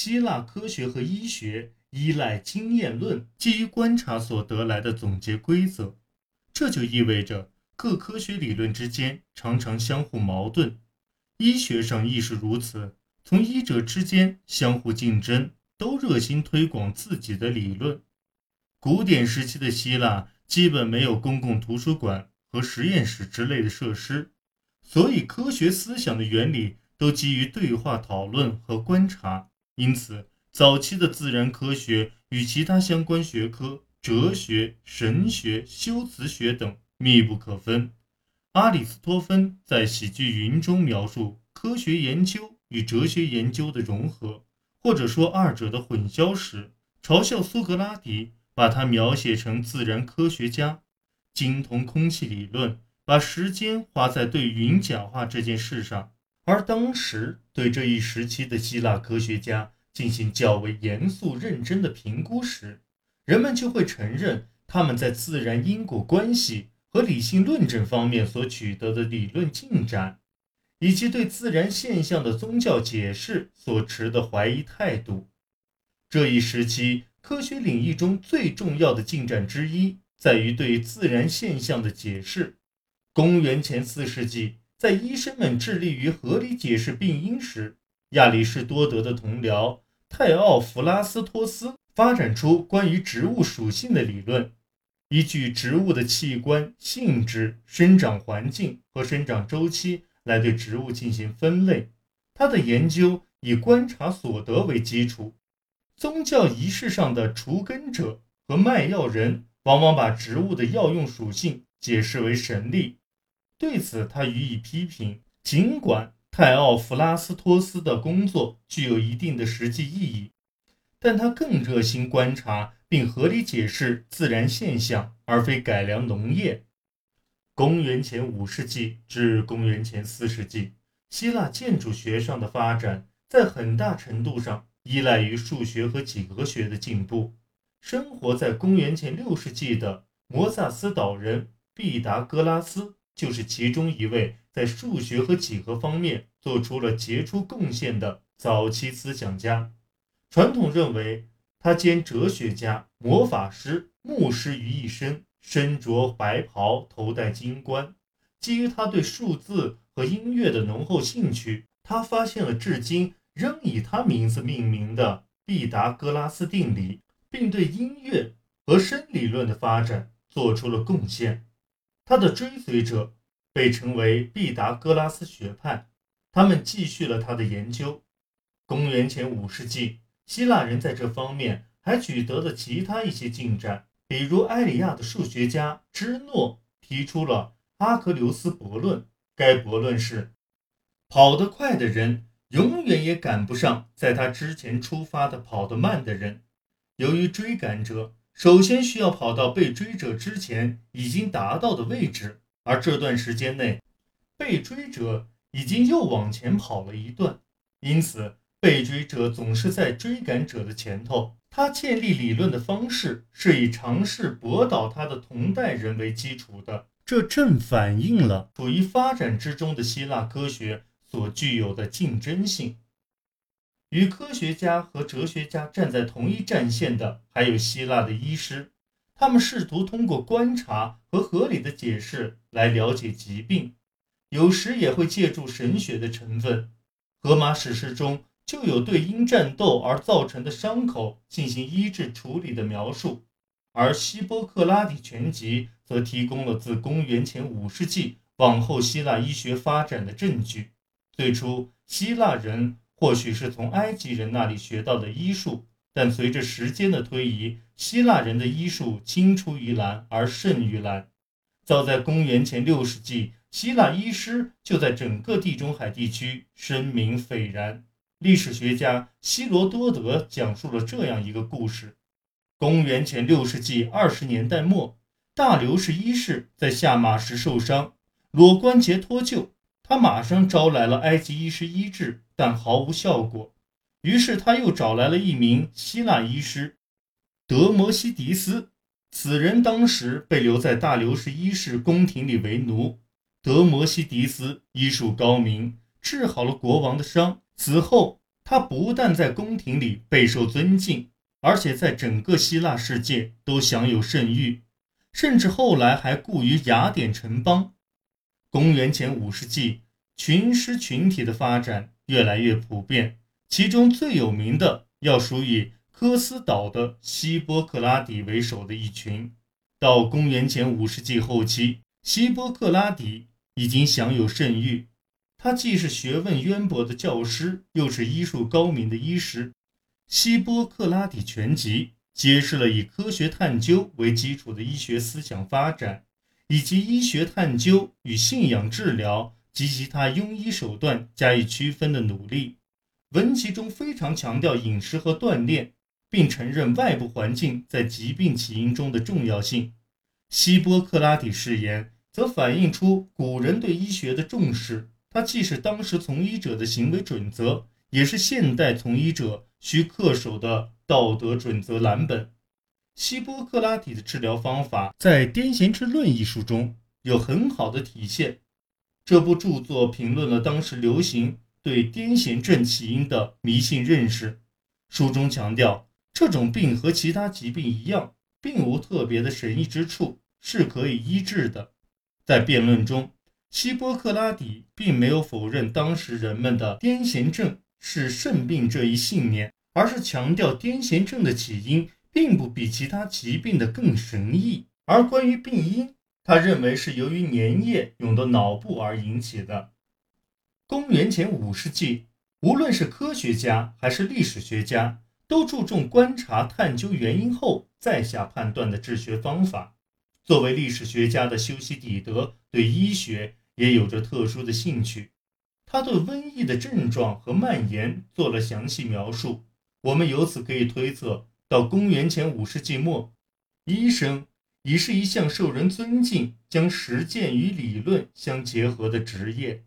希腊科学和医学依赖经验论，基于观察所得来的总结规则。这就意味着各科学理论之间常常相互矛盾，医学上亦是如此。从医者之间相互竞争，都热心推广自己的理论。古典时期的希腊基本没有公共图书馆和实验室之类的设施，所以科学思想的原理都基于对话讨论和观察。因此，早期的自然科学与其他相关学科，哲学、神学、修辞学等密不可分。阿里斯托芬在《喜剧云》中描述科学研究。与哲学研究的融合，或者说二者的混淆时，嘲笑苏格拉底把他描写成自然科学家，精通空气理论，把时间花在对云讲话这件事上。而当时对这一时期的希腊科学家进行较为严肃认真的评估时，人们就会承认他们在自然因果关系和理性论证方面所取得的理论进展。以及对自然现象的宗教解释所持的怀疑态度。这一时期科学领域中最重要的进展之一，在于对自然现象的解释。公元前四世纪，在医生们致力于合理解释病因时，亚里士多德的同僚泰奥弗拉斯托斯发展出关于植物属性的理论，依据植物的器官、性质、生长环境和生长周期。来对植物进行分类，他的研究以观察所得为基础。宗教仪式上的除根者和卖药人往往把植物的药用属性解释为神力，对此他予以批评。尽管泰奥弗拉斯托斯的工作具有一定的实际意义，但他更热心观察并合理解释自然现象，而非改良农业。公元前五世纪至公元前四世纪，希腊建筑学上的发展在很大程度上依赖于数学和几何学的进步。生活在公元前六世纪的摩萨斯岛人毕达哥拉斯就是其中一位在数学和几何方面做出了杰出贡献的早期思想家。传统认为他兼哲学家、魔法师、牧师于一身。身着白袍，头戴金冠。基于他对数字和音乐的浓厚兴趣，他发现了至今仍以他名字命名的毕达哥拉斯定理，并对音乐和声理论的发展做出了贡献。他的追随者被称为毕达哥拉斯学派，他们继续了他的研究。公元前五世纪，希腊人在这方面还取得了其他一些进展。比如，埃里亚的数学家芝诺提出了阿克琉斯悖论。该悖论是：跑得快的人永远也赶不上在他之前出发的跑得慢的人。由于追赶者首先需要跑到被追者之前已经达到的位置，而这段时间内，被追者已经又往前跑了一段，因此被追者总是在追赶者的前头。他建立理论的方式是以尝试驳倒他的同代人为基础的，这正反映了处于发展之中的希腊科学所具有的竞争性。与科学家和哲学家站在同一战线的还有希腊的医师，他们试图通过观察和合理的解释来了解疾病，有时也会借助神学的成分。荷马史诗中。就有对因战斗而造成的伤口进行医治处理的描述，而希波克拉底全集则提供了自公元前五世纪往后希腊医学发展的证据。最初，希腊人或许是从埃及人那里学到的医术，但随着时间的推移，希腊人的医术青出于蓝而胜于蓝。早在公元前六世纪，希腊医师就在整个地中海地区声名斐然。历史学家希罗多德讲述了这样一个故事：公元前六世纪二十年代末，大流士一世在下马时受伤，裸关节脱臼。他马上招来了埃及医师医治，但毫无效果。于是他又找来了一名希腊医师德摩西迪斯。此人当时被留在大流士一世宫廷里为奴。德摩西迪斯医术高明，治好了国王的伤。此后，他不但在宫廷里备受尊敬，而且在整个希腊世界都享有盛誉，甚至后来还雇于雅典城邦。公元前五世纪，群狮群体的发展越来越普遍，其中最有名的要数以科斯岛的希波克拉底为首的一群。到公元前五世纪后期，希波克拉底已经享有盛誉。他既是学问渊博的教师，又是医术高明的医师。《希波克拉底全集》揭示了以科学探究为基础的医学思想发展。以及医学探究与信仰治疗及其他庸医手段加以区分的努力，文集中非常强调饮食和锻炼，并承认外部环境在疾病起因中的重要性。希波克拉底誓言则反映出古人对医学的重视，它既是当时从医者的行为准则，也是现代从医者需恪守的道德准则蓝本。希波克拉底的治疗方法在《癫痫之论》一书中有很好的体现。这部著作评论了当时流行对癫痫症起因的迷信认识。书中强调，这种病和其他疾病一样，并无特别的神异之处，是可以医治的。在辩论中，希波克拉底并没有否认当时人们的癫痫症是肾病这一信念，而是强调癫痫症的起因。并不比其他疾病的更神异，而关于病因，他认为是由于粘液涌到脑部而引起的。公元前五世纪，无论是科学家还是历史学家，都注重观察、探究原因后再下判断的治学方法。作为历史学家的修昔底德对医学也有着特殊的兴趣，他对瘟疫的症状和蔓延做了详细描述。我们由此可以推测。到公元前五世纪末，医生已是一项受人尊敬、将实践与理论相结合的职业。